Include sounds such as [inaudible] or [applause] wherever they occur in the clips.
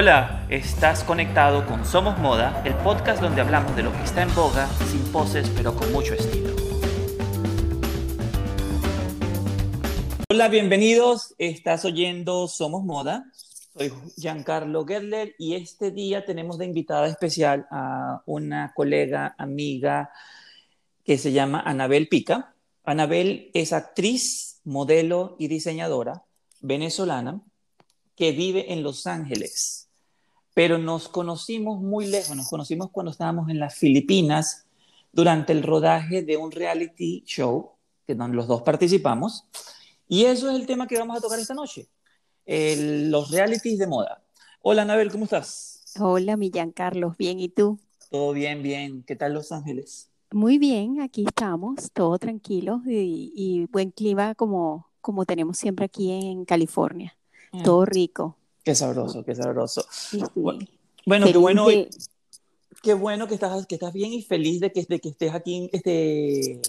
Hola, estás conectado con Somos Moda, el podcast donde hablamos de lo que está en boga, sin poses, pero con mucho estilo. Hola, bienvenidos. Estás oyendo Somos Moda. Soy Giancarlo Gerler y este día tenemos de invitada especial a una colega, amiga que se llama Anabel Pica. Anabel es actriz, modelo y diseñadora venezolana que vive en Los Ángeles, pero nos conocimos muy lejos, nos conocimos cuando estábamos en las Filipinas durante el rodaje de un reality show, que donde los dos participamos, y eso es el tema que vamos a tocar esta noche, los realities de moda. Hola, Anabel, ¿cómo estás? Hola, Millán Carlos, bien, ¿y tú? Todo bien, bien. ¿Qué tal Los Ángeles? Muy bien, aquí estamos, todo tranquilo y, y buen clima como, como tenemos siempre aquí en California. Mm. Todo rico. Qué sabroso, qué sabroso. Bueno, qué bueno, qué bueno que estás, que estás bien y feliz de que, de que estés aquí este,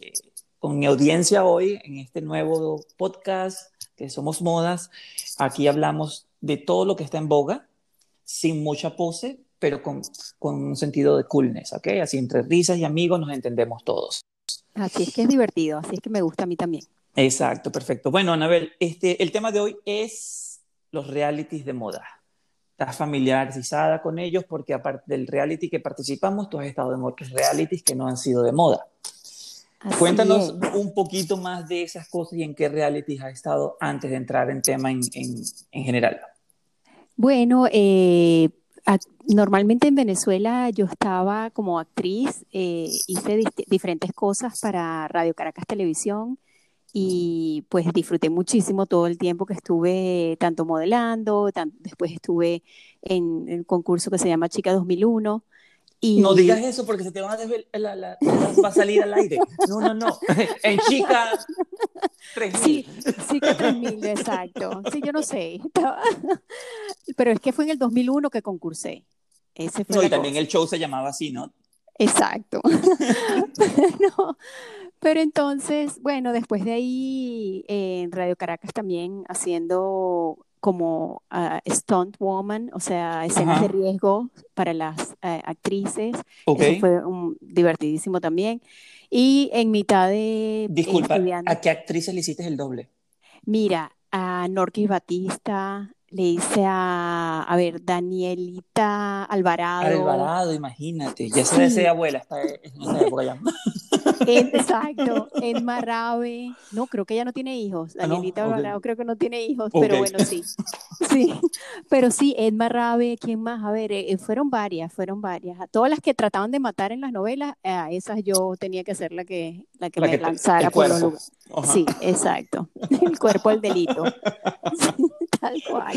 con mi audiencia hoy en este nuevo podcast que somos modas. Aquí hablamos de todo lo que está en boga, sin mucha pose, pero con, con un sentido de coolness, ¿ok? Así entre risas y amigos nos entendemos todos. Así es que es divertido, así es que me gusta a mí también. Exacto, perfecto. Bueno, Anabel, este, el tema de hoy es los realities de moda. Estás familiarizada con ellos porque aparte del reality que participamos, tú has estado en otros realities que no han sido de moda. Cuéntanos un poquito más de esas cosas y en qué realities has estado antes de entrar en tema en, en, general. Bueno, eh, normalmente en Venezuela yo estaba como actriz, eh, hice diferentes cosas para Radio Caracas Televisión y pues disfruté muchísimo todo el tiempo que estuve tanto modelando, después estuve en el concurso que se llama Chica 2001. Y... No digas eso porque se te van a la, la, va a salir al aire. No, no, no. En Chica 3000. Sí, Chica 3000, exacto. Sí, yo no sé. [laughs] Pero es que fue en el 2001 que concursé. Ese fue no, y también el show se llamaba así, ¿no? Exacto. [laughs] [laughs] no, pero entonces, bueno, después de ahí en Radio Caracas también haciendo como uh, stunt woman, o sea, escenas de riesgo para las eh, actrices. Eso fue un, divertidísimo también. Y en mitad de... Disculpa, ¿a qué actrices le hiciste el doble? Mira, a Norquis Batista, le hice a, a ver, Danielita Alvarado. Alvarado, imagínate, ya se sí. abuela, está en esa época ya. Exacto, Edma [laughs] Rabe, no, creo que ella no tiene hijos, ah, Danielita Alvarado creo que no tiene hijos, pero bueno, sí, sí, pero sí, Edma Rabe, ¿quién más? A ver, eh, fueron varias, fueron varias, a todas las que trataban de matar en las novelas, a esas yo tenía que ser la que, la que me lanzara por los lugares. Sí, exacto, [laughs] el cuerpo del delito, [laughs] tal cual.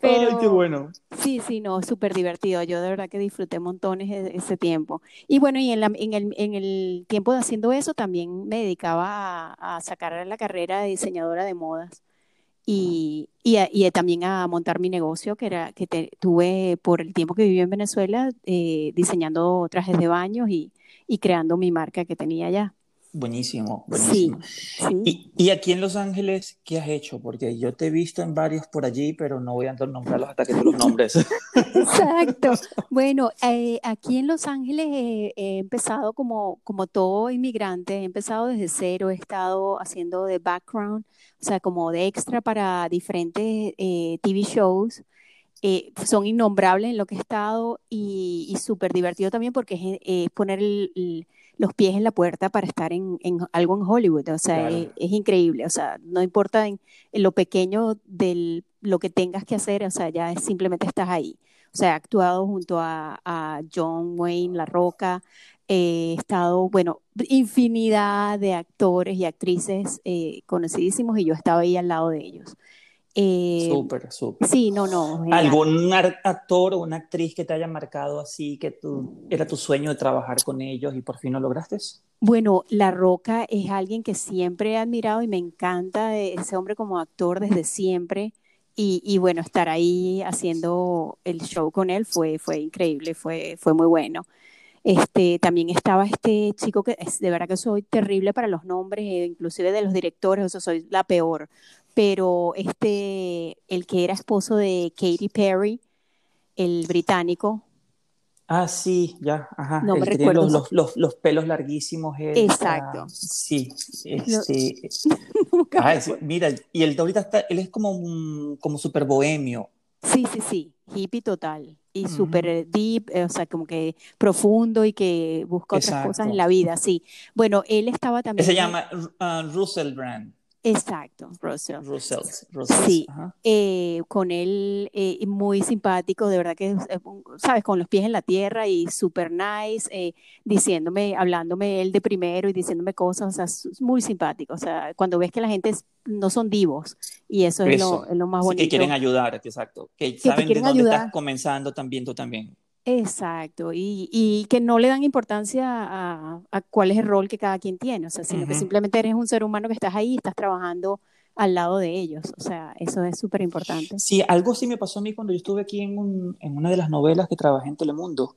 Pero, Ay, qué bueno. Sí, sí, no, súper divertido. Yo de verdad que disfruté montones e, ese tiempo. Y bueno, y en, la, en, el, en, el, tiempo de haciendo eso también me dedicaba a, sacar la carrera de diseñadora de modas y, y, y también a montar mi negocio que, era, que tuve por el tiempo que viví en Venezuela eh, diseñando trajes de baños y, y creando mi marca que tenía allá. Buenísimo, buenísimo. Sí, Y, aquí en Los Ángeles, ¿qué has hecho? Porque yo te he visto en varios por allí, pero no voy a nombrarlos hasta que tú los nombres. [laughs] Exacto. Bueno, eh, aquí en Los Ángeles he empezado como, como todo inmigrante, he empezado desde cero, he estado haciendo de background, o sea, como de extra para diferentes eh, TV shows. Eh, son innombrables en lo que he estado y, y súper divertido también porque es, poner el los pies en la puerta para estar en, algo en Hollywood. O sea, es, increíble. O sea, no importa en, lo pequeño de lo que tengas que hacer, o sea, ya simplemente estás ahí. O sea, he actuado junto a, John Wayne, La Roca, he estado, bueno, infinidad de actores y actrices eh, conocidísimos y yo estaba ahí al lado de ellos. Eh, súper, súper. Sí, no, no. ¿Algún actor o una actriz que te haya marcado así, que tú, era tu sueño de trabajar con ellos y por fin lo lograste? Bueno, La Roca es alguien que siempre he admirado y me encanta ese hombre como actor desde siempre. Y, y, bueno, estar ahí haciendo el show con él fue, fue increíble, fue, fue muy bueno. Este, también estaba este chico que es, de verdad que soy terrible para los nombres, eh, inclusive de los directores, o sea, soy la peor pero este, el que era esposo de Katy Perry, el británico. Ah, sí, ya, ajá. No el me que tiene recuerdo. los, los, los pelos larguísimos. él, Exacto. [laughs] ah, sí, este. Ah, es- mira, y el ahorita está, él es como, un- como súper bohemio. Sí, sí, sí, hippie total y Ujú. súper eh, deep, eh, o sea, como que profundo y que busca otras cosas en Exacto. la vida, sí. Bueno, él estaba también se llama ah, Russell Brand. Exacto, Russell. Russell. Russell, Sí, eh, con él eh, muy simpático, de verdad que, sabes, con los pies en la tierra y súper nice, eh, diciéndome, hablándome él de primero y diciéndome cosas, o sea, muy simpático, o sea, cuando ves que la gente es- no son divos y eso es lo, Eso. es lo más Sí, bonito. que quieren ayudar, exacto. Que te saben de quieren dónde ayudar. estás comenzando también tú también. Exacto, y, y que no le dan importancia a, a cuál es el rol que cada quien tiene, o sea, sino que simplemente eres un ser humano que estás ahí y estás trabajando al lado de ellos, o sea, eso es súper importante. Sí, algo sí me pasó a mí cuando yo estuve aquí en, un- en una de las novelas que trabajé en Telemundo,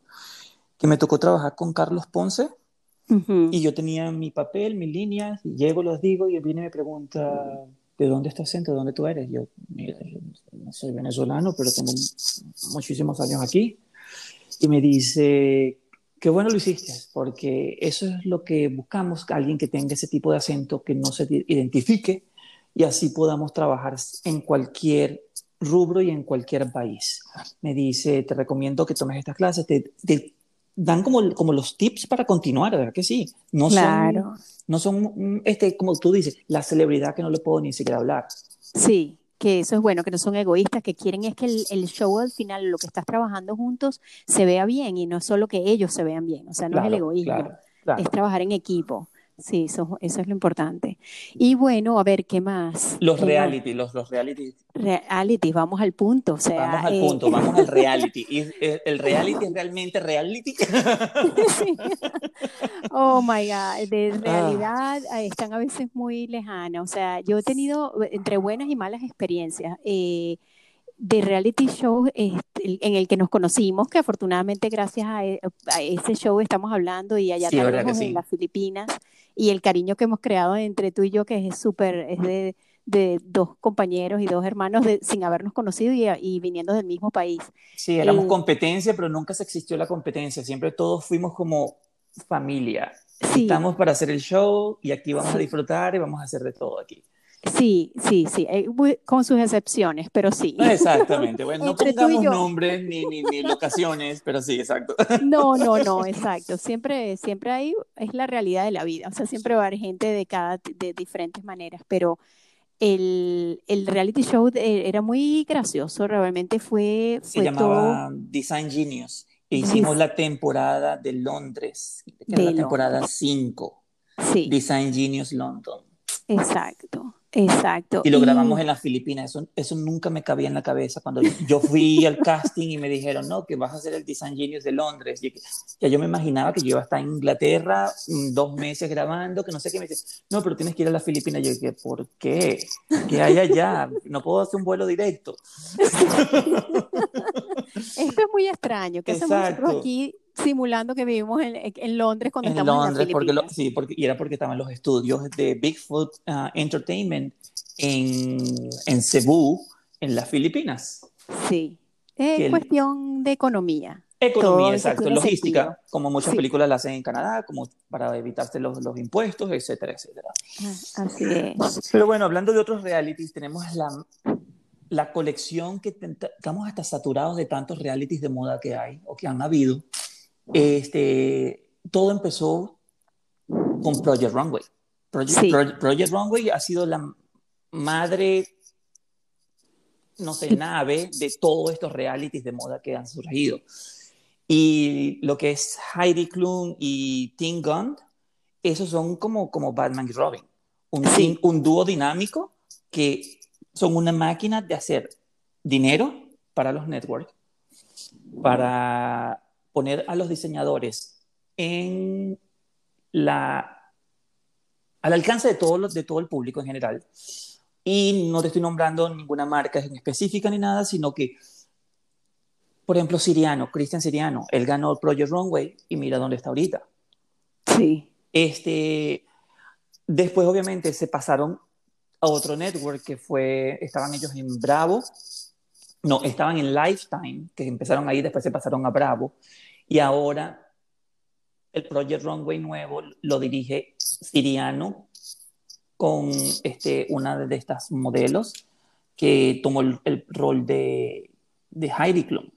que me tocó trabajar con Carlos Ponce y yo tenía mi papel, mis líneas, y llego, los digo y él viene y me pregunta, ¿de dónde estás? ¿De dónde tú eres? Yo, mira, yo soy venezolano, pero tengo muchísimos años aquí. Y me dice, qué bueno lo hiciste, porque eso es lo que buscamos, alguien que tenga ese tipo de acento, que no se identifique y así podamos trabajar en cualquier rubro y en cualquier país. Me dice, te recomiendo que tomes estas clases, te, te dan como, como los tips para continuar, ¿verdad que sí? No Claro, son, no son mm, este, como tú dices, la celebridad que no le puedo ni siquiera hablar. sí, que eso es bueno, que no son egoístas, que quieren es que el, el show al final, lo que estás trabajando juntos, se vea bien y no es solo que ellos se vean bien, o sea, no es el egoísmo, claro, claro. es trabajar en equipo. Sí, eso, eso es lo importante. Y bueno, a ver, ¿qué más? Los ¿Qué más? reality, los, los reality Reality, vamos al punto, o sea, Vamos al eh, punto, vamos al [laughs] reality. ¿Y el, el reality es realmente reality? [laughs] Sí. Oh my God, de [laughs] Ah. realidad eh, están a veces muy lejanas. O sea, yo he tenido eh, entre buenas y malas experiencias eh, de reality shows este, en el que nos conocimos, que afortunadamente gracias a, e- a ese show estamos hablando y allá Sí, lejos en sí. las Filipinas y el cariño que hemos creado entre tú y yo, que es súper, es de, de dos compañeros y dos hermanos de, sin habernos conocido y, y viniendo del mismo país. Sí, éramos Eh, competencia, pero nunca se existió la competencia. Siempre todos fuimos como familia. Sí, Estamos para hacer el show y aquí vamos a sí. disfrutar y vamos a hacer de todo aquí. Sí, sí, sí, eh, con sus excepciones, pero sí. Exactamente. [laughs] Bueno, no pongamos nombres ni, ni, ni locaciones, pero sí, exacto. No, [laughs] no, no, exacto. Siempre, siempre ahí es la realidad de la vida. O sea, siempre va a haber gente de cada, de diferentes maneras, pero el, el reality show de- era muy gracioso, realmente fue, Se todo llamaba Design Genius. E hicimos la temporada de Londres, que era de la temporada Londres. 5. Sí, Design Genius London. exacto, exacto. Y lo Y grabamos en las Filipinas. Eso, eso nunca me cabía en la cabeza. Cuando yo fui al casting y me dijeron, no, que vas a hacer el Design Genius de Londres. Y ya yo me imaginaba que yo iba a estar en Inglaterra mm, dos meses grabando, que no sé qué. Me dice, no, pero tienes que ir a las Filipinas. Yo dije, ¿por qué? ¿Qué hay allá? No puedo hacer un vuelo directo. [laughs] esto es muy extraño, que hacemos Exacto. aquí simulando que vivimos en, en Londres cuando En estamos en las Londres, porque sí, porque, y era porque estaban los estudios de Bigfoot ah, Entertainment en, en Cebu, en las Filipinas. Sí, Que es el- cuestión de economía. Todo Economía, eso exacto, logística, sentido. como muchas Sí. películas la hacen en Canadá, como para evitarse los, los impuestos, etcétera, etcétera. Ah, Así es. Pero bueno, hablando de otros realities, tenemos la, la colección que estamos hasta saturados de tantos realities de moda que hay o que han habido. Este, todo empezó con Project Runway. Project, Sí. Pro- Project Runway ha sido la madre, no sé, nave de todos estos realities de moda que han surgido. Y lo que es Heidi Klum y Tim Gunn, esos son como, como Batman y Robin. Un, Sí. un dúo dinámico que son una máquina de hacer dinero para los networks, para poner a los diseñadores en la, al alcance de todo, de todo el público en general. Y no te estoy nombrando ninguna marca en específica ni nada, sino que, por ejemplo, Siriano, Cristian Siriano, él ganó el Project Runway y mira dónde está ahorita. Sí, Este, después, obviamente, se pasaron a otro network que fue, estaban ellos en Bravo No, estaban en Lifetime, que empezaron ahí, después se pasaron a Bravo, y ahora el Project Runway nuevo lo dirige Siriano con este, una de estas modelos que tomó el, rol de, de Heidi Klum.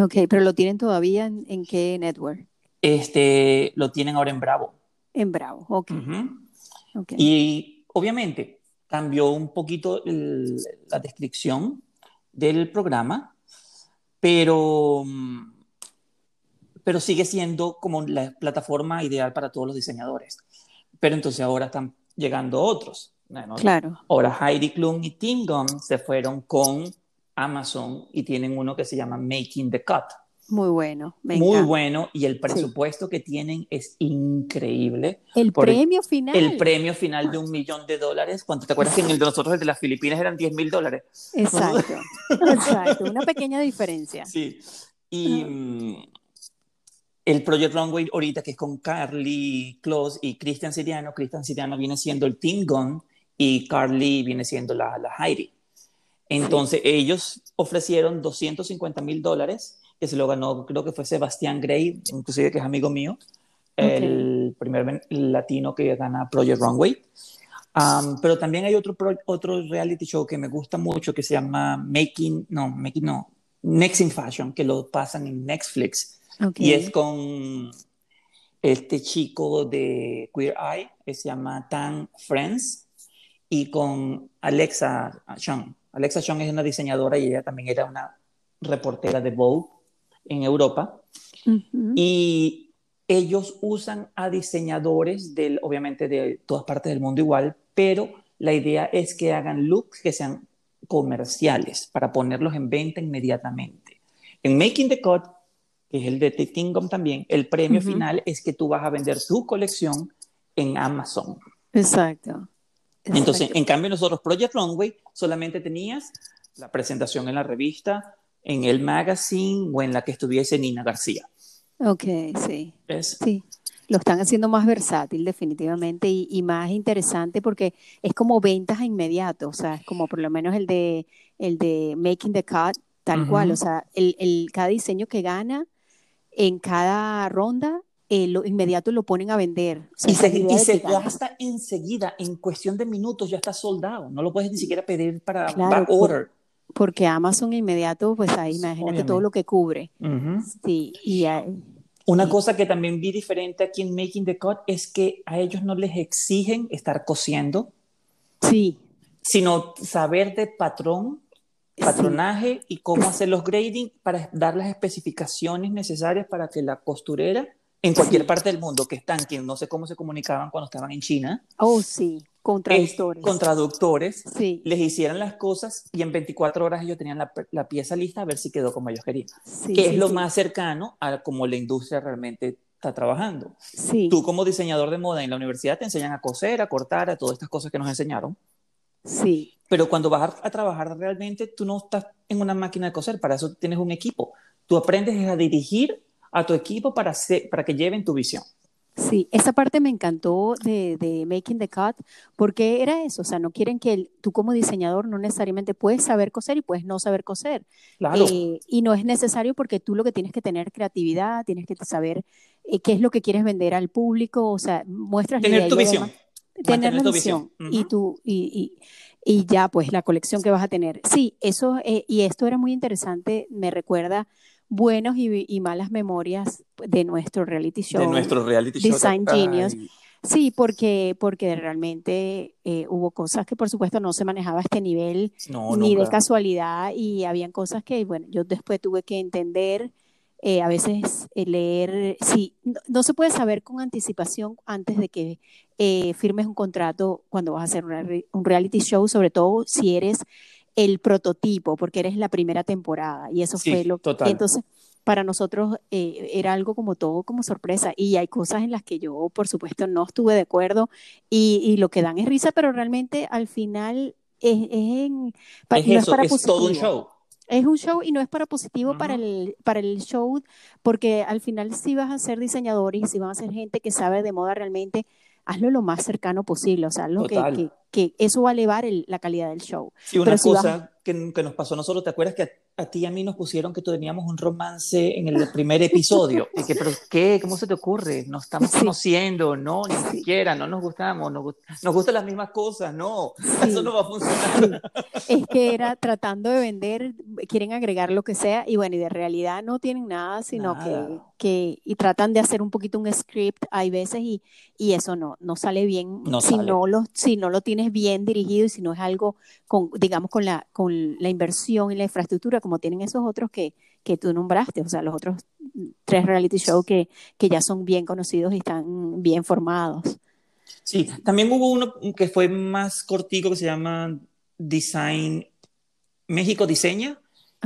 Ok, pero lo tienen todavía en, qué network? Este, lo tienen ahora en Bravo. En Bravo, ok. okay. Y obviamente cambió un poquito la descripción del programa, pero, pero sigue siendo como la plataforma ideal para todos los diseñadores. Pero entonces ahora están llegando otros. Claro. Ahora Heidi Klum y Tim Gunn se fueron con Amazon y tienen uno que se llama Making the Cut. Muy bueno, muy bueno y el presupuesto que tienen es increíble. El premio final. El premio final de un millón de dólares. ¿Cuánto te acuerdas que en el de nosotros, el de las Filipinas, eran 10 mil dólares? Exacto, [laughs] exacto, una pequeña diferencia. Sí, y mm, el Project Runway ahorita que es con Carly Close y Christian Siriano, Christian Siriano viene siendo el Team Gun y Carly viene siendo la, la Heidi. Entonces ellos ofrecieron 250 mil dólares que se lo ganó, creo que fue Sebastián Gray, inclusive que es amigo mío, el primer latino que gana Project Runway. pero también hay otro, otro reality show que me gusta mucho que se llama Making, no, Making, no, Next in Fashion, que lo pasan en Netflix. Y es con este chico de Queer Eye, que se llama Tan Friends, y con Alexa Chung. Alexa Chung es una diseñadora y ella también era una reportera de Vogue en Europa. Y ellos usan a diseñadores, del, obviamente de todas partes del mundo igual, pero la idea es que hagan looks que sean comerciales para ponerlos en venta inmediatamente. En Making the Cut, que es el de Tingom también, el premio final es que tú vas a vender tu colección en Amazon. Exacto. Entonces, en cambio, nosotros Project Runway solamente tenías la presentación en la revista, en el magazine o en la que estuviese Nina García. Ok, sí. Sí, lo están haciendo más versátil definitivamente y, más interesante porque es como ventas a inmediato, o sea, es como por lo menos el de, el de Making the Cut, tal cual, o sea, el, el, cada diseño que gana en cada ronda eh, lo inmediato lo ponen a vender. y se, y se gasta enseguida, en cuestión de minutos ya está soldado, no lo puedes ni siquiera pedir para back order. Porque Amazon inmediato, pues ahí imagínate todo lo que cubre. Sí, y Una cosa que también vi diferente aquí en Making the Cut es que a ellos no les exigen estar cosiendo. Sí. Sino saber de patrón, patronaje y cómo hacer los grading para dar las especificaciones necesarias para que la costurera en cualquier parte del mundo que están, que no sé cómo se comunicaban cuando estaban en China. Oh, sí, con traductores. con traductores, sí. les hicieran las cosas y en 24 horas ellos tenían la, pieza lista a ver si quedó como ellos querían. que es lo más cercano a cómo la industria realmente está trabajando. Sí. Tú como diseñador de moda en la universidad te enseñan a coser, a cortar, a todas estas cosas que nos enseñaron. Sí. Pero cuando vas a, a trabajar realmente, tú no estás en una máquina de coser, para eso tienes un equipo. Tú aprendes a dirigir a tu equipo para, para que lleven tu visión. Sí, esa parte me encantó de, de, Making the Cut, porque era eso, o sea, no quieren que tú como diseñador no necesariamente puedes saber coser y puedes no saber coser. Claro. Eh, y no es necesario porque tú lo que tienes que tener creatividad, tienes que saber eh, qué es lo que quieres vender al público, o sea, muestras tener tu visión. tener la visión, y tú y, y, y, ya pues la colección que vas a tener. Sí, eso eh, y esto era muy interesante, me recuerda buenos y, malas memorias de nuestro reality show. De nuestro reality show. Design Genius. Sí, porque, porque realmente eh, hubo cosas que por supuesto no se manejaba a este nivel ni de casualidad y habían cosas que, bueno, yo después tuve que entender, eh, a veces eh, leer, sí, no, se puede saber con anticipación antes de que firmes un contrato cuando vas a hacer un reality show, sobre todo si eres el prototipo, porque eres la primera temporada. Y eso fue lo que... Entonces, para nosotros eh, era algo como todo como sorpresa. Y hay cosas en las que yo, por supuesto, no estuve de acuerdo y, lo que dan es risa, pero realmente al final es, en, es, para es todo un show. Es un show y no es para positivo para, el, para el show, porque al final si vas a ser diseñador y si vas a ser gente que sabe de moda realmente, hazlo lo más cercano posible, o sea, lo que, que, eso va a elevar la calidad del show. Sí, una cosa que, que, nos pasó a nosotros, ¿te acuerdas que a ti y a mí nos pusieron que teníamos un romance en el primer episodio. Y que, ¿pero qué? ¿Cómo se te ocurre? Nos estamos conociendo, no, ni siquiera, no nos gustamos, nos, nos gustan las mismas cosas, no, eso no va a funcionar. Es que era tratando de vender, quieren agregar lo que sea, y bueno, y de realidad no tienen nada, sino Que, que, y tratan de hacer un poquito un script, hay veces, y, y eso no, no sale bien si, No lo, si no lo tienes bien dirigido y si no es algo, con, digamos, con la, con la inversión y la infraestructura, como tienen esos otros que, que tú nombraste, o sea, los otros tres reality shows que, que ya son bien conocidos y están bien formados. Sí, también hubo uno que fue más cortico que se llama Design, México Diseña,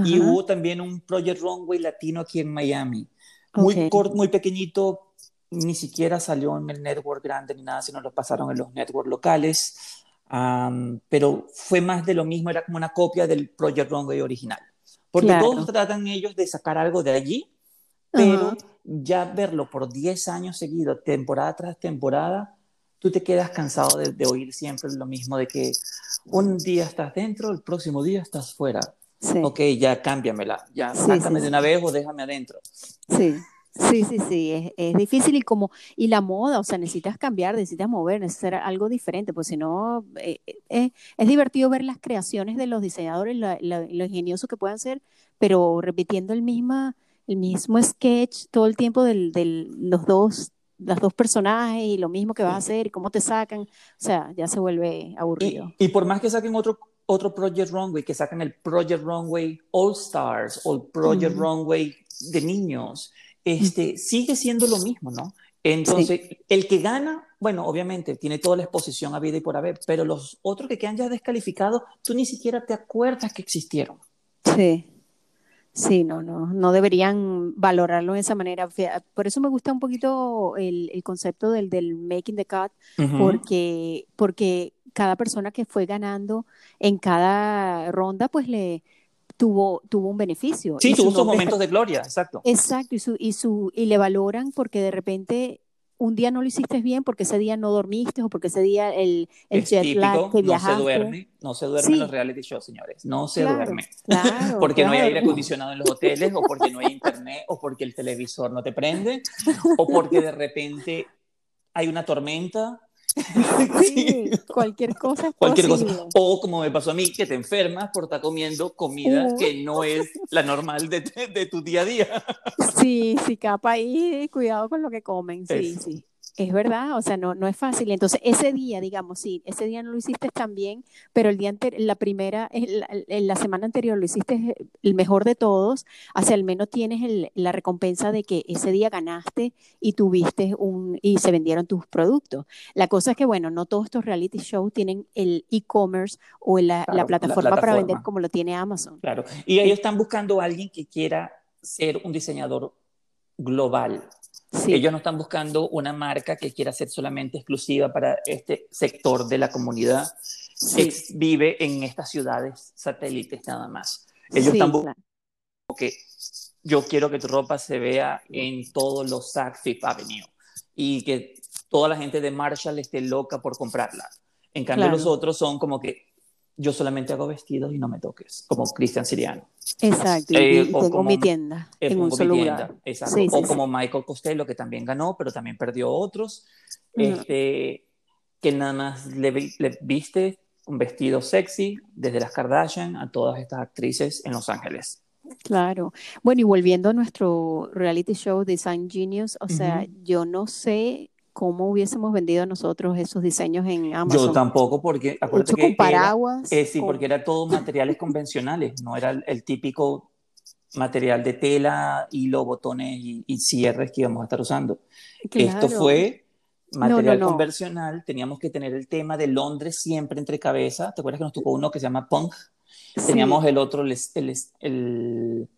y hubo también un Project Runway latino aquí en Miami. Muy, muy pequeñito, ni siquiera salió en el network grande ni nada, sino lo pasaron en los networks locales. pero fue más de lo mismo, era como una copia del Project Runway original. Porque todos tratan ellos de sacar algo de allí, pero ya verlo por 10 años seguidos, temporada tras temporada, tú te quedas cansado de, oír siempre lo mismo de que un día estás dentro, el próximo día estás fuera. Ok, ya cámbiamela, ya sácame de una vez o déjame adentro. Sí. Sí, sí, sí, es, es, difícil y como, y la moda, o sea, necesitas cambiar, necesitas mover, necesitas hacer algo diferente, pues si no, eh, eh, es divertido ver las creaciones de los diseñadores, lo ingenioso que puedan ser, pero repitiendo el, misma, el mismo sketch todo el tiempo de del, los dos los dos personajes y lo mismo que vas a hacer y cómo te sacan, o sea, ya se vuelve aburrido. Y, por más que saquen otro, otro Project Runway, que saquen el Project Runway All Stars o el Project Runway de niños, este, sigue siendo lo mismo, ¿no? Entonces, el que gana, bueno, obviamente tiene toda la exposición a vida y por haber, pero los otros que quedan ya descalificados, tú ni siquiera te acuerdas que existieron. Sí. Sí, no, no, no deberían valorarlo de esa manera. Por eso me gusta un poquito el, el concepto del, del making the cut, porque, porque cada persona que fue ganando en cada ronda, pues le, tuvo, tuvo un beneficio. Sí, tuvo sus momentos de gloria, exacto. Exacto, y, su, y, su, y le valoran porque de repente un día no lo hiciste bien porque ese día no dormiste o porque ese día el, el jet lag que viajaste. No se duerme, no se duerme en los reality shows, señores. No se duerme. [laughs] porque no hay aire acondicionado en los hoteles, o porque no hay internet, o porque el televisor no te prende, o porque de repente hay una tormenta [laughs] Sí, cualquier cosa Cualquier cosa. O como me pasó a mí, que te enfermas por estar comiendo comida que no es la normal de, de, tu día a día. Sí, sí, capa ahí, cuidado con lo que comen, sí, sí. Es verdad, o sea, no, no es fácil. Entonces, ese día, digamos, sí, ese día no lo hiciste tan bien, pero el día anterior, la primera, en la, semana anterior lo hiciste el mejor de todos, así al menos tienes el, la recompensa de que ese día ganaste y tuviste un, y se vendieron tus productos. La cosa es que, bueno, no todos estos reality shows tienen el e-commerce o la, la, plataforma para vender como lo tiene Amazon. Claro, y ellos están buscando a alguien que quiera ser un diseñador global ellos no están buscando una marca que quiera ser solamente exclusiva para este sector de la comunidad que vive en estas ciudades satélites nada más. Ellos están buscando que yo quiero que tu ropa se vea en todos los Saks Fifth Avenue y que toda la gente de Marshall esté loca por comprarla. En cambio, los otros son como que yo solamente hago vestidos y no me toques, como Cristian Siriano. Exacto, eh, tengo mi tienda en un solo lugar. o como Michael Costello, que también ganó, pero también perdió otros, este, que nada más le, viste un vestido sexy desde las Kardashian a todas estas actrices en Los Ángeles. Claro. Bueno, y volviendo a nuestro reality show Design Genius, o sea, yo no sé cómo hubiésemos vendido nosotros esos diseños en Amazon. Yo tampoco, porque acuérdate que con paraguas. Eh, sí, porque era todo materiales convencionales, no era el, típico material de tela, hilo, botones y, cierres que íbamos a estar usando. Esto fue material convencional, teníamos que tener el tema de Londres siempre entre cabeza. ¿Te acuerdas que nos tocó uno que se llama Punk? Teníamos el otro, el, el,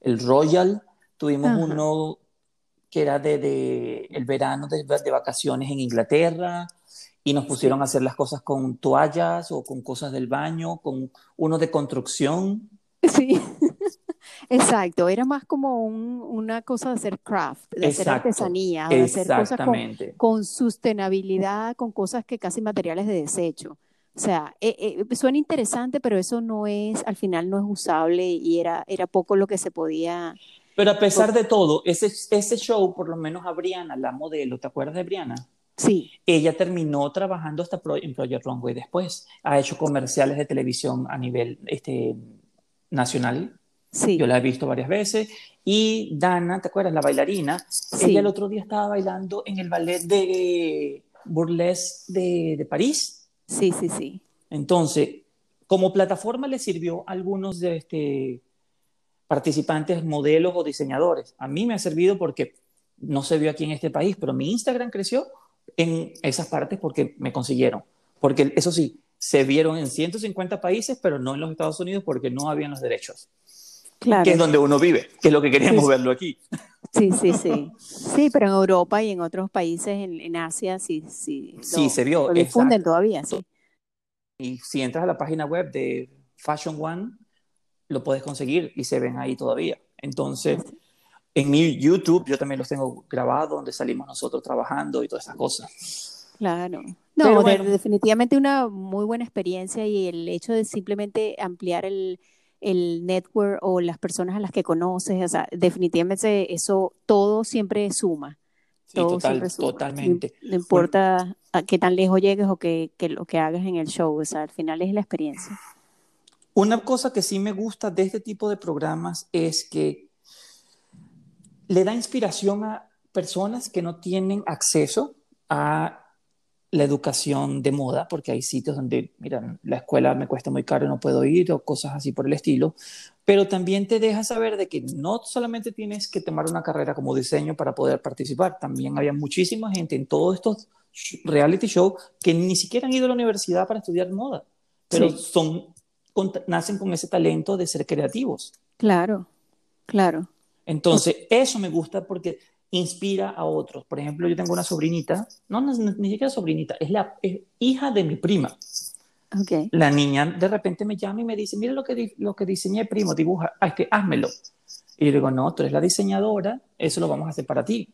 el, Royal, tuvimos uno que era de, el verano de, de, vacaciones en Inglaterra y nos pusieron a hacer las cosas con toallas o con cosas del baño, con uno de construcción. Sí, [laughs] exacto, era más como una cosa de hacer craft, de hacer artesanía, de hacer cosas con, con, sustentabilidad, con cosas que casi materiales de desecho. O sea, eh, eh, suena interesante, pero eso no es, al final no es usable y era, era poco lo que se podía. Pero a pesar de todo, ese, ese show, por lo menos a Brianna, la modelo, ¿te acuerdas de Brianna? Sí. Ella terminó trabajando hasta en Project Runway después. Ha hecho comerciales de televisión a nivel este, nacional. Sí. Yo la he visto varias veces. Y Dana, ¿te acuerdas? La bailarina. Sí. Ella el otro día estaba bailando en el ballet de Burlesque de, de París. Sí, sí, sí. Entonces, como plataforma le sirvió a algunos de este, participantes, modelos o diseñadores. A mí me ha servido porque no se vio aquí en este país, pero mi Instagram creció en esas partes porque me consiguieron. Porque eso sí, se vieron en 150 países, pero no en los Estados Unidos porque no habían los derechos. Claro. Que es donde uno vive, que es lo que queríamos Sí. verlo aquí. Sí, sí, sí. Sí, pero en Europa y en otros países, en, en Asia, sí, sí. Sí, lo- se vio, Lo difunden exacto. todavía, sí. Y si entras a la página web de Fashion One, lo puedes conseguir y se ven ahí todavía. Entonces, en mi YouTube yo también los tengo grabados, donde salimos nosotros trabajando y todas esas cosas. Claro. No, de- definitivamente una muy buena experiencia y el hecho de simplemente ampliar el, el network o las personas a las que conoces, o sea, definitivamente eso todo siempre suma. Sí, Todo total, siempre suma. totalmente. No, no importa a qué tan lejos llegues o que, que lo que hagas en el show, o sea, al final es la experiencia. Una cosa que sí me gusta de este tipo de programas es que le da inspiración a personas que no tienen acceso a la educación de moda, porque hay sitios donde, mira, la escuela me cuesta muy caro, no puedo ir, o cosas así por el estilo, pero también te deja saber de que no solamente tienes que tomar una carrera como diseño para poder participar, también había muchísima gente en todos estos reality shows que ni siquiera han ido a la universidad para estudiar moda, pero Sí. son, con- nacen con ese talento de ser creativos. Claro, claro. Entonces, eso me gusta porque inspira a otros. Por ejemplo, yo tengo una sobrinita, no, no, ni siquiera sobrinita, es la es hija de mi prima. Ok. La niña de repente me llama y me dice, mira lo que, lo que diseñé, primo, dibuja, ah, este, házmelo. Y yo digo, no, tú eres la diseñadora, eso lo vamos a hacer para ti.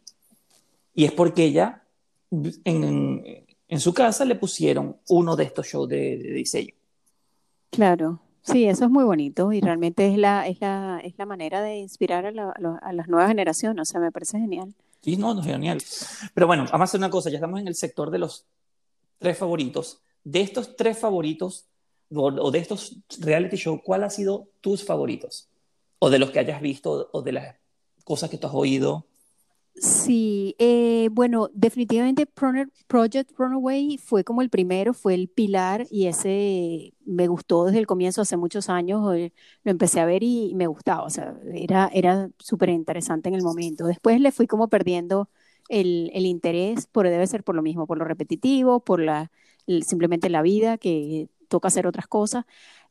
Y es porque ella, en, en su casa, le pusieron uno de estos shows de, de diseño. Claro, sí, eso es muy bonito y realmente es la, es la, es la manera de inspirar a, la- a los- a las nuevas generaciones, o sea, me parece genial. Sí, no, no, genial. Pero bueno, vamos a hacer una cosa, ya estamos en el sector de los tres favoritos. De estos tres favoritos, o, o de estos reality shows, ¿cuál ha sido tus favoritos? O de los que hayas visto, o de las cosas que tú has oído. Sí, eh, bueno, definitivamente Project Runaway fue como el primero, fue el pilar y ese me gustó desde el comienzo, hace muchos años, eh, lo empecé a ver y, me gustaba, o sea, era, era súper interesante en el momento. Después le fui como perdiendo el, el interés, por, debe ser por lo mismo, por lo repetitivo, por la, simplemente la vida, que toca hacer otras cosas,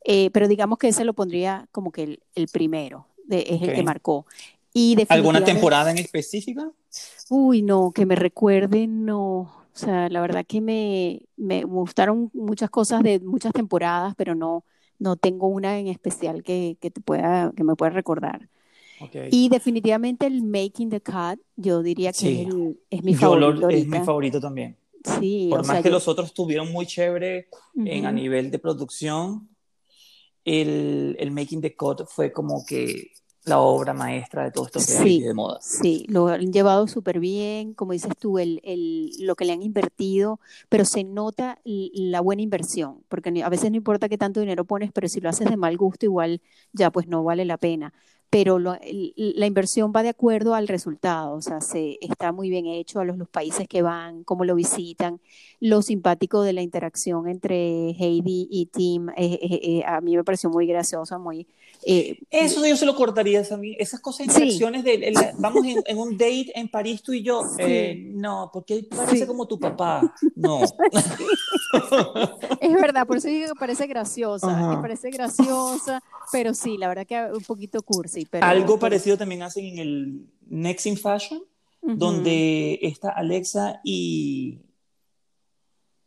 Eh, pero digamos que ese lo pondría como que el, el primero, de- es el que marcó. Y ¿Alguna temporada en específica? Uy, no, que me recuerden, no. O sea, la verdad que me, me gustaron muchas cosas de muchas temporadas, pero no, no tengo una en especial que, que te pueda, que me pueda recordar. Y definitivamente el Making the Cut, yo diría que Sí. es, el- es mi Yo lo- favorito es mi favorito también. Sí, Por más sea, que yo- los otros estuvieron muy chévere en, a nivel de producción, el, el Making the Cut fue como que la obra maestra de todos estos Sí. de moda. Sí, lo han llevado súper bien, como dices tú, el, el, lo que le han invertido, pero se nota la buena inversión, porque a veces no importa qué tanto dinero pones, pero si lo haces de mal gusto, igual ya pues no vale la pena. Pero lo- la inversión va de acuerdo al resultado, o sea, se, está muy bien hecho a los, los países que van, cómo lo visitan, lo simpático de la interacción entre Heidi y Tim, eh, eh, eh, a mí me pareció muy graciosa, muy... eh, Eso yo se lo cortaría a mí. Esas cosas, Sí. interacciones de el- vamos en, en un date en París tú y yo. Sí. Eh, no, porque él parece Sí. como tu papá. No. [laughs] Es verdad, por eso digo que parece graciosa, Ajá. que parece graciosa, pero sí, la verdad que un poquito cursi, pero Algo pero- parecido también hacen en el Next in Fashion, donde está Alexa y,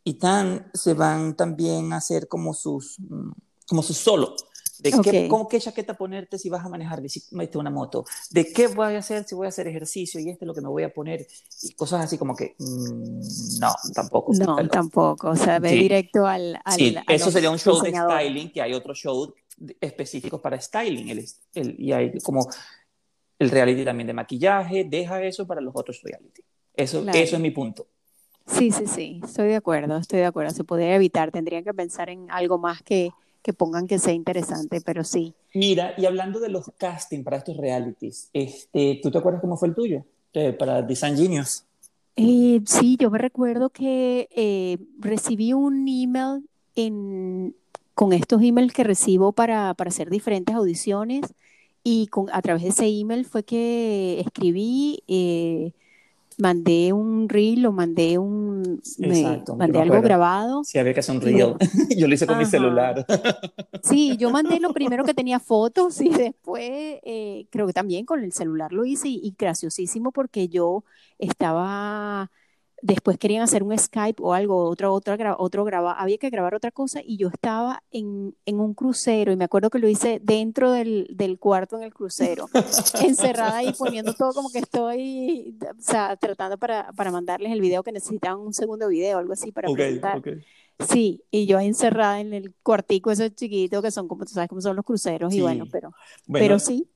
y Tan se van también a hacer como sus, mm, como sus solo. De qué, cómo, qué chaqueta ponerte si vas a manejar una moto, de qué voy a hacer si voy a hacer ejercicio y este es lo que me voy a poner, y cosas así como que, mm, no, tampoco. No, tampoco, o sea, ve directo al... al sí, eso sería un show de styling, que hay otro show específicos para styling, el, el, y hay como el reality también de maquillaje, deja eso para los otros reality. Eso, eso es mi punto. Sí, sí, sí, estoy de acuerdo, estoy de acuerdo. Se podría evitar, tendrían que pensar en algo más que, que pongan que sea interesante, pero sí. Mira, y hablando de los castings para estos realities, este, ¿tú te acuerdas cómo fue el tuyo eh, para Design Genius? Eh, sí, yo me recuerdo que eh, recibí un email en, con estos emails que recibo para, para hacer diferentes audiciones y con, a través de ese email fue que escribí mandé un reel o mandé un mandé algo grabado. Sí, había que hacer un reel. [laughs] yo lo hice con mi celular. sí, yo [laughs] mandé lo primero que tenía fotos y después eh, creo que también con el celular lo hice y graciosísimo porque yo estaba después querían hacer un Skype o algo, otra, otra, otro graba, había que grabar otra cosa y yo estaba en, en, un crucero y me acuerdo que lo hice dentro del, del cuarto en el crucero, [laughs] encerrada y poniendo todo como que estoy, o sea, tratando para, para mandarles el video que necesitaban un segundo video, algo así para presentar. Sí, y yo encerrada en el cuartico ese chiquito que son como, tú sabes cómo son los cruceros y bueno, pero, pero sí.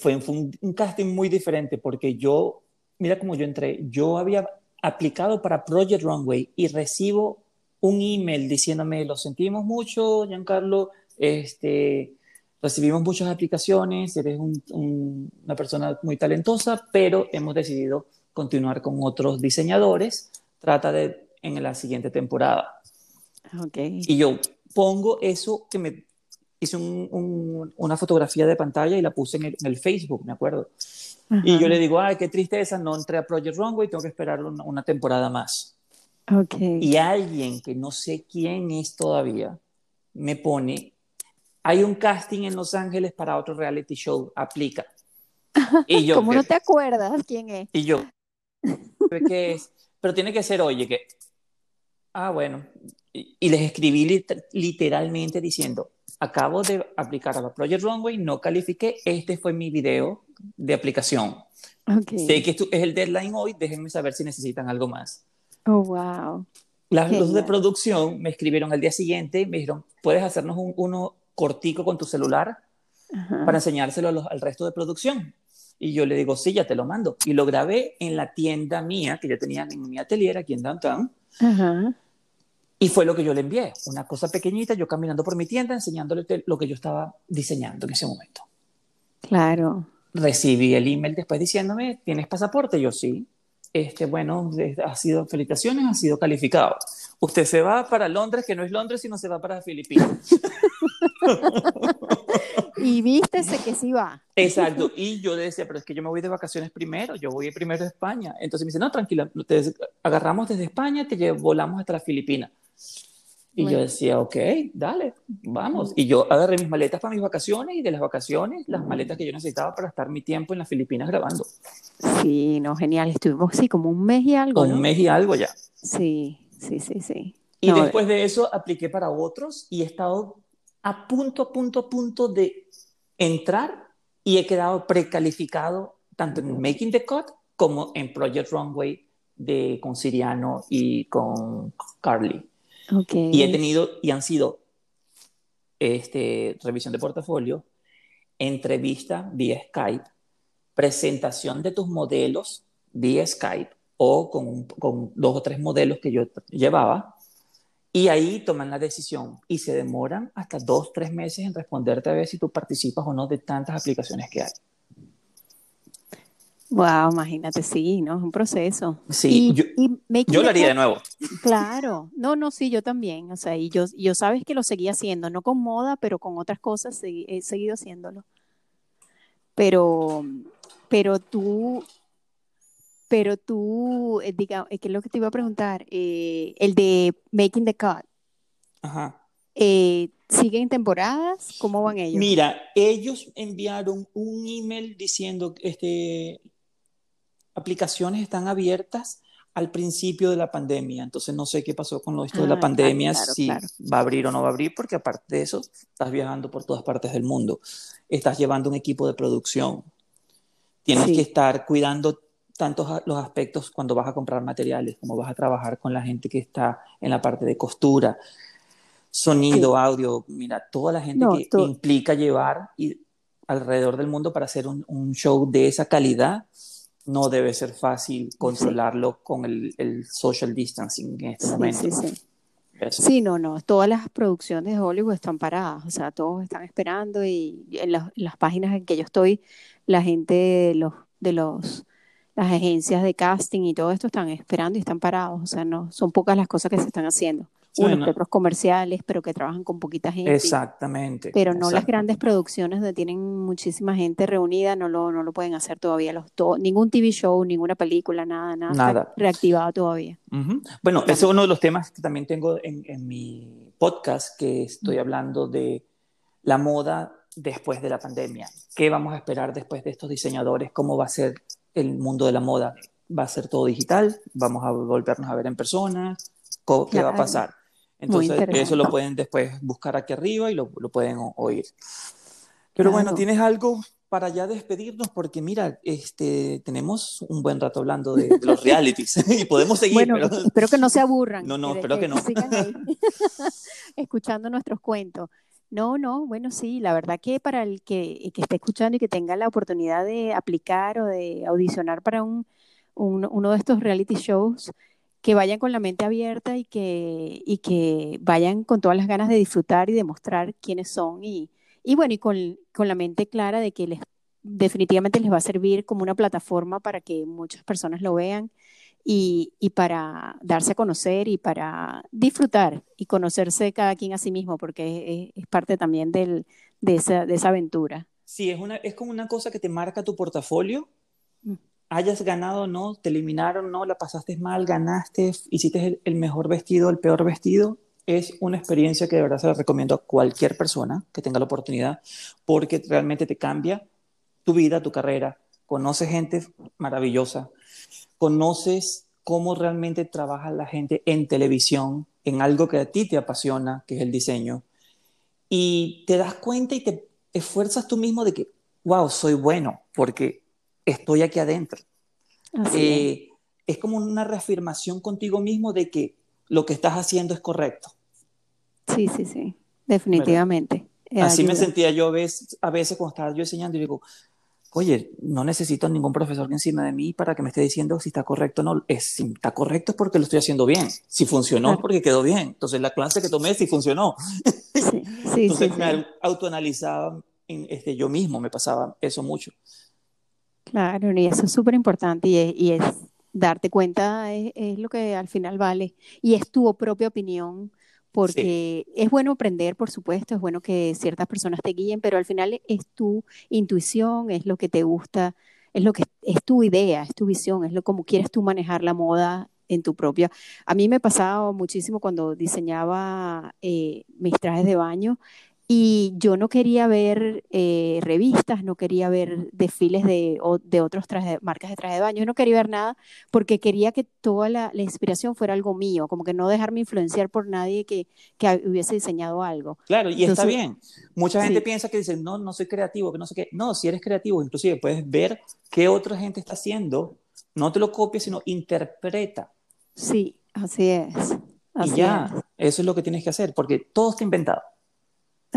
fue, fue un casting muy diferente porque yo, mira cómo yo entré, yo había aplicado para Project Runway y recibo un email diciéndome, lo sentimos mucho, Giancarlo, este, recibimos muchas aplicaciones, eres una persona muy talentosa, pero hemos decidido continuar con otros diseñadores, trata de en la siguiente temporada. Okay. Y yo pongo eso que me hice una fotografía de pantalla y la puse en el, en el Facebook, me acuerdo. Y yo le digo, ay, qué tristeza, no entré a Project Runway, tengo que esperar una, temporada más. Okay. Y alguien que no sé quién es todavía, me pone, hay un casting en Los Ángeles para otro reality show, aplica. [laughs] Y yo, ¿Cómo no te acuerdas quién es? Y yo, ¿qué es? Pero tiene que ser, oye, que, ah, bueno. Y, les escribí literalmente diciendo, acabo de aplicar a la Project Runway, no califiqué, este fue mi video de aplicación. Sé que esto es el deadline hoy, déjenme saber si necesitan algo más. Oh, wow. Las dos de producción me escribieron al día siguiente, me dijeron, ¿puedes hacernos un, uno cortico con tu celular para enseñárselo al resto de producción? Y yo le digo, sí, ya te lo mando. Y lo grabé en la tienda mía, que yo tenía en mi atelier aquí en Downtown. Y fue lo que yo le envié, una cosa pequeñita, yo caminando por mi tienda enseñándole lo que yo estaba diseñando en ese momento. Claro. Recibí el email después diciéndome, ¿tienes pasaporte? Yo sí. Este, bueno, ha sido, felicitaciones, ha sido calificado. Usted se va para Londres, que no es Londres, sino se va para Filipinas. [laughs] y vístese que sí va. Exacto. Y yo decía, pero es que yo me voy de vacaciones primero, yo voy primero a España. Entonces me dice, no, tranquila, te agarramos desde España, te volamos hasta las Filipinas. Y yo decía, ok, dale, vamos. Y yo agarré mis maletas para mis vacaciones y de las vacaciones, las maletas que yo necesitaba para estar mi tiempo en las Filipinas grabando. Sí, no, genial. Estuvimos, sí, como un mes y algo. Un mes y algo ya. Sí, sí, sí, sí. Y después de eso apliqué para otros y he estado a punto, a punto, a punto de entrar y he quedado precalificado tanto en Making the Cut como en Project Runway de, con Siriano y con Carly. Y he tenido, y han sido este, revisión de portafolio, entrevista vía Skype, presentación de tus modelos vía Skype o con, con dos o tres modelos que yo llevaba, y ahí toman la decisión y se demoran hasta dos, tres meses en responderte a ver si tú participas o no de tantas aplicaciones que hay. Wow, imagínate, sí, ¿no? Es un proceso. Sí, yo, yo lo haría de nuevo. Claro, no, no, sí, yo también. O sea, y yo, yo sabes que lo seguí haciendo, no con moda, pero con otras cosas he seguido haciéndolo. Pero, pero tú, pero tú, eh, digamos, ¿qué es lo que te iba a preguntar? Eh, el de Making the Cut. Ajá. Eh, ¿Siguen temporadas? ¿Cómo van ellos? Mira, ellos enviaron un email diciendo, este, aplicaciones están abiertas al principio de la pandemia, entonces no sé qué pasó con esto de la Ah, pandemia, claro, si claro. va a abrir o no va a abrir, porque aparte de eso, estás viajando por todas partes del mundo, estás llevando un equipo de producción, tienes Sí. que estar cuidando tantos los aspectos cuando vas a comprar materiales, como vas a trabajar con la gente que está en la parte de costura, sonido, audio, mira, toda la gente No, que implica llevar y alrededor del mundo para hacer un, un show de esa calidad, no debe ser fácil controlarlo con el, el social distancing en este Sí, momento. sí, sí. Eso. Sí, no, no, todas las producciones de Hollywood están paradas, o sea, todos están esperando y en las, en las páginas en que yo estoy, la gente de los, de los, las agencias de casting y todo esto están esperando y están parados, o sea, no, son pocas las cosas que se están haciendo. Unos no. que otros comerciales, pero que trabajan con poquita gente. Exactamente. Pero no las grandes producciones donde tienen muchísima gente reunida, no lo, no lo pueden hacer todavía. Los, to- ningún TV show, ninguna película, nada, nada, está Nada. reactivado todavía. Ujú. Bueno, ese es uno de los temas que también tengo en, en mi podcast, que estoy hablando de la moda después de la pandemia. ¿Qué vamos a esperar después de estos diseñadores? ¿Cómo va a ser el mundo de la moda? ¿Va a ser todo digital? ¿Vamos a volvernos a ver en persona? ¿Qué va a Claro. pasar? Entonces, eso lo pueden después buscar aquí arriba y lo, lo pueden oír. Pero bueno. ¿tienes algo para ya despedirnos? Porque mira, este, tenemos un buen rato hablando de, de los realities [laughs] y podemos seguir, Bueno, pero espero que no se aburran. No, no, de- espero que no. sigan ahí [laughs] [laughs] escuchando nuestros cuentos. No, no, bueno, sí, la verdad que para el que, que esté escuchando y que tenga la oportunidad de aplicar o de audicionar para un, un- uno de estos reality shows, que vayan con la mente abierta y que, y que vayan con todas las ganas de disfrutar y demostrar quiénes son y, y bueno, y con, con la mente clara de que les definitivamente les va a servir como una plataforma para que muchas personas lo vean y, y para darse a conocer y para disfrutar y conocerse cada quien a sí mismo, porque es, es parte también del, de, esa, de esa aventura. Sí, es, una, es como una cosa que te marca tu portafolio. Hayas ganado o no, te eliminaron o no, la pasaste mal, ganaste, hiciste el, el mejor vestido, el peor vestido. Es una experiencia que de verdad se la recomiendo a cualquier persona que tenga la oportunidad, porque realmente te cambia tu vida, tu carrera. Conoces gente maravillosa, conoces cómo realmente trabaja la gente en televisión, en algo que a ti te apasiona, que es el diseño, y te das cuenta y te esfuerzas tú mismo de que, wow, soy bueno, porque estoy aquí adentro. Así Eh, es como una reafirmación contigo mismo de que lo que estás haciendo es correcto. Sí, sí, sí, definitivamente. Así me sentía yo a veces, a veces cuando estaba yo enseñando y digo, oye, no necesito ningún profesor encima de mí para que me esté diciendo si está correcto o no. Es, si está correcto es porque lo estoy haciendo bien. Si funcionó es porque quedó bien. Entonces la clase que tomé sí funcionó. [laughs] Sí, sí, sí, Entonces sí. me autoanalizaba en, este, yo mismo, me pasaba eso mucho. Claro, y eso es súper importante y es, y es darte cuenta es, es lo que al final vale y es tu propia opinión porque es bueno aprender, por supuesto, es bueno que ciertas personas te guíen, pero al final es tu intuición, es lo que te gusta, es lo que es tu idea, es tu visión, es lo como quieres tú manejar la moda en tu propia. A mí me pasaba muchísimo cuando diseñaba eh, mis trajes de baño y yo no quería ver eh, revistas, no quería ver desfiles de, de otras marcas de traje de baño, yo no quería ver nada porque quería que toda la, la inspiración fuera algo mío, como que no dejarme influenciar por nadie que, que hubiese diseñado algo. Claro, y está bien. Mucha gente piensa que dice, no, no soy creativo, que no sé qué. No, si eres creativo, inclusive puedes ver qué otra gente está haciendo. No te lo copies, sino interpreta. Sí, así es. Así y ya, es. eso es lo que tienes que hacer, porque todo está inventado.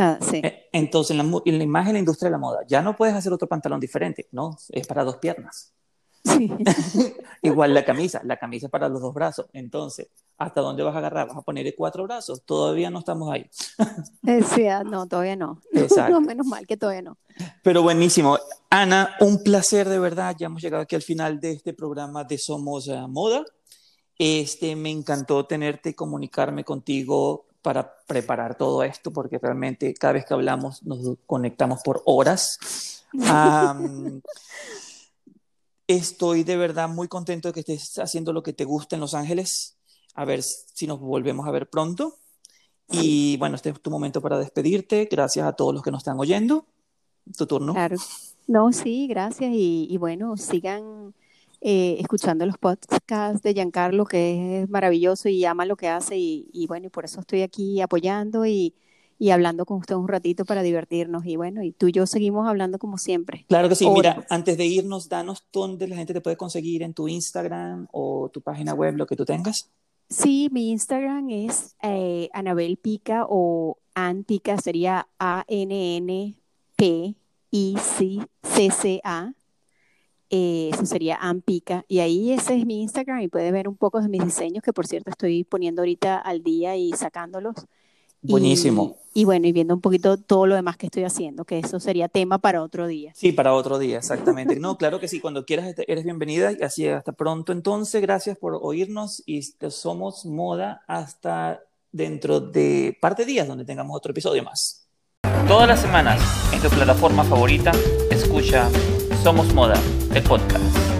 Ah, sí. Eh, Entonces, en la, en la imagen, en la industria de la moda, ya no puedes hacer otro pantalón diferente, no, es para dos piernas. Sí. [laughs] Igual la camisa, la camisa es para los dos brazos. Entonces, ¿hasta dónde vas a agarrar? ¿Vas a ponerle cuatro brazos? Todavía no estamos ahí. Eh, sí, ah, no, todavía no. [laughs] Exacto. No, menos mal que todavía no. Pero buenísimo. Ana, un placer de verdad. Ya hemos llegado aquí al final de este programa de Somos eh, Moda. Este, me encantó tenerte y comunicarme contigo para preparar todo esto, porque realmente cada vez que hablamos nos conectamos por horas. Am, [laughs] estoy de verdad muy contento de que estés haciendo lo que te gusta en Los Ángeles. A ver si nos volvemos a ver pronto. Y bueno, este es tu momento para despedirte. Gracias a todos los que nos están oyendo. Tu turno. Claro. No, sí, gracias. Y, y bueno, sigan eh, escuchando los podcasts de Giancarlo, que es maravilloso y ama lo que hace y, bueno, y por eso estoy aquí apoyando y, y, hablando con usted un ratito para divertirnos y bueno, y tú y yo seguimos hablando como siempre. Claro que sí, mira, antes de irnos, danos dónde la gente te puede conseguir en tu Instagram o tu página web, lo que tú tengas. Sí, mi Instagram es eh, Anabel Pica o Ann Pica, sería A-N-N-P-I-C-C-A. Eh, eso sería Ampica. Y ahí ese es mi Instagram y puede ver un poco de mis diseños, que por cierto estoy poniendo ahorita al día y sacándolos. Buenísimo. Y, bueno, y viendo un poquito todo lo demás que estoy haciendo, que eso sería tema para otro día. Sí, para otro día, exactamente. No, claro que sí, cuando quieras este, eres bienvenida y así hasta pronto. Entonces, gracias por oírnos y somos moda hasta dentro de parte de días donde tengamos otro episodio más. Todas las semanas en tu plataforma favorita, escucha Somos Moda, el podcast.